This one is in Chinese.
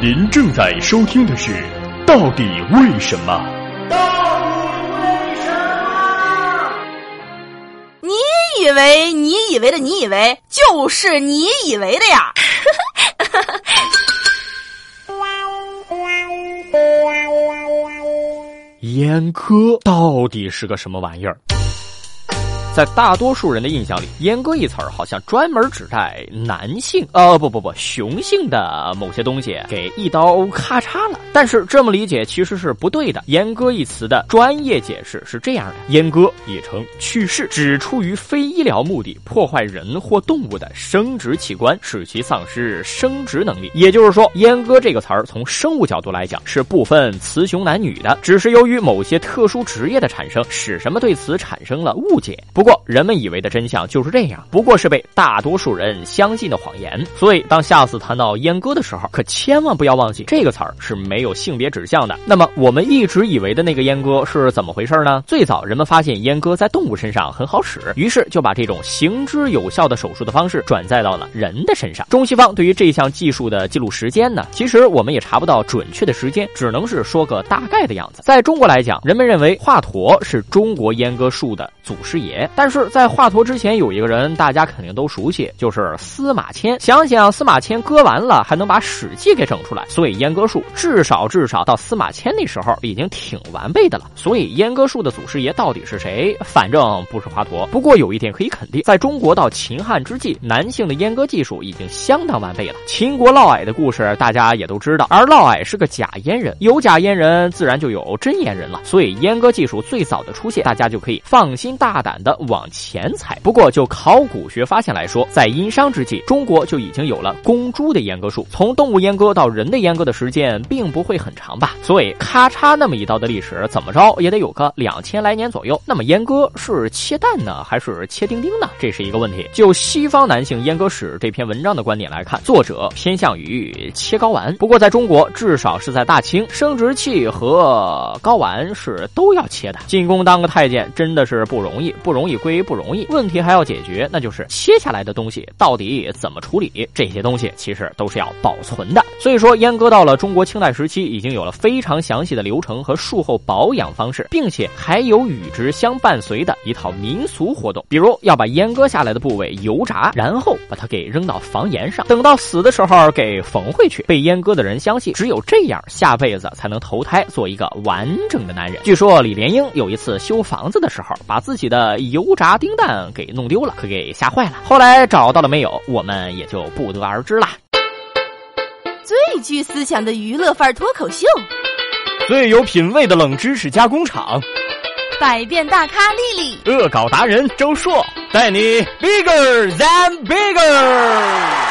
您正在收听的是《到底为什么》。到底为什么？你以为你以为的你以为就是你以为的呀？阉科到底是个什么玩意儿？在大多数人的印象里，“阉割”一词儿好像专门指代男性，呃，不不不，雄性的某些东西给一刀咔嚓了。但是这么理解其实是不对的。“阉割”一词的专业解释是这样的：阉割也称去世，指出于非医疗目的破坏人或动物的生殖器官，使其丧失生殖能力。也就是说，“阉割”这个词儿从生物角度来讲是不分雌雄男女的，只是由于某些特殊职业的产生，使什么对此产生了误解。不过，人们以为的真相就是这样，不过是被大多数人相信的谎言。所以，当下次谈到阉割的时候，可千万不要忘记这个词儿是没有性别指向的。那么，我们一直以为的那个阉割是怎么回事呢？最早人们发现阉割在动物身上很好使，于是就把这种行之有效的手术的方式转载到了人的身上。中西方对于这项技术的记录时间呢，其实我们也查不到准确的时间，只能是说个大概的样子。在中国来讲，人们认为华佗是中国阉割术的祖师爷。但是在华佗之前有一个人，大家肯定都熟悉，就是司马迁。想想司马迁割完了，还能把《史记》给整出来，所以阉割术至少至少到司马迁那时候已经挺完备的了。所以阉割术的祖师爷到底是谁？反正不是华佗。不过有一点可以肯定，在中国到秦汉之际，男性的阉割技术已经相当完备了。秦国嫪毐的故事大家也都知道，而嫪毐是个假阉人，有假阉人自然就有真阉人了。所以阉割技术最早的出现，大家就可以放心大胆的。往前踩。不过就考古学发现来说，在殷商之际，中国就已经有了公猪的阉割术。从动物阉割到人的阉割的时间，并不会很长吧？所以咔嚓那么一刀的历史，怎么着也得有个两千来年左右。那么阉割是切蛋呢，还是切丁丁呢？这是一个问题。就西方男性阉割史这篇文章的观点来看，作者偏向于切睾丸。不过在中国，至少是在大清，生殖器和睾丸是都要切的。进宫当个太监真的是不容易，不容易。归不容易，问题还要解决，那就是切下来的东西到底怎么处理？这些东西其实都是要保存的。所以说，阉割到了中国清代时期，已经有了非常详细的流程和术后保养方式，并且还有与之相伴随的一套民俗活动，比如要把阉割下来的部位油炸，然后把它给扔到房檐上，等到死的时候给缝回去。被阉割的人相信，只有这样，下辈子才能投胎做一个完整的男人。据说李莲英有一次修房子的时候，把自己的油油炸丁蛋给弄丢了，可给吓坏了。后来找到了没有，我们也就不得而知了。最具思想的娱乐范儿脱口秀，最有品位的冷知识加工厂，百变大咖丽丽，恶搞达人周硕，带你 bigger than bigger。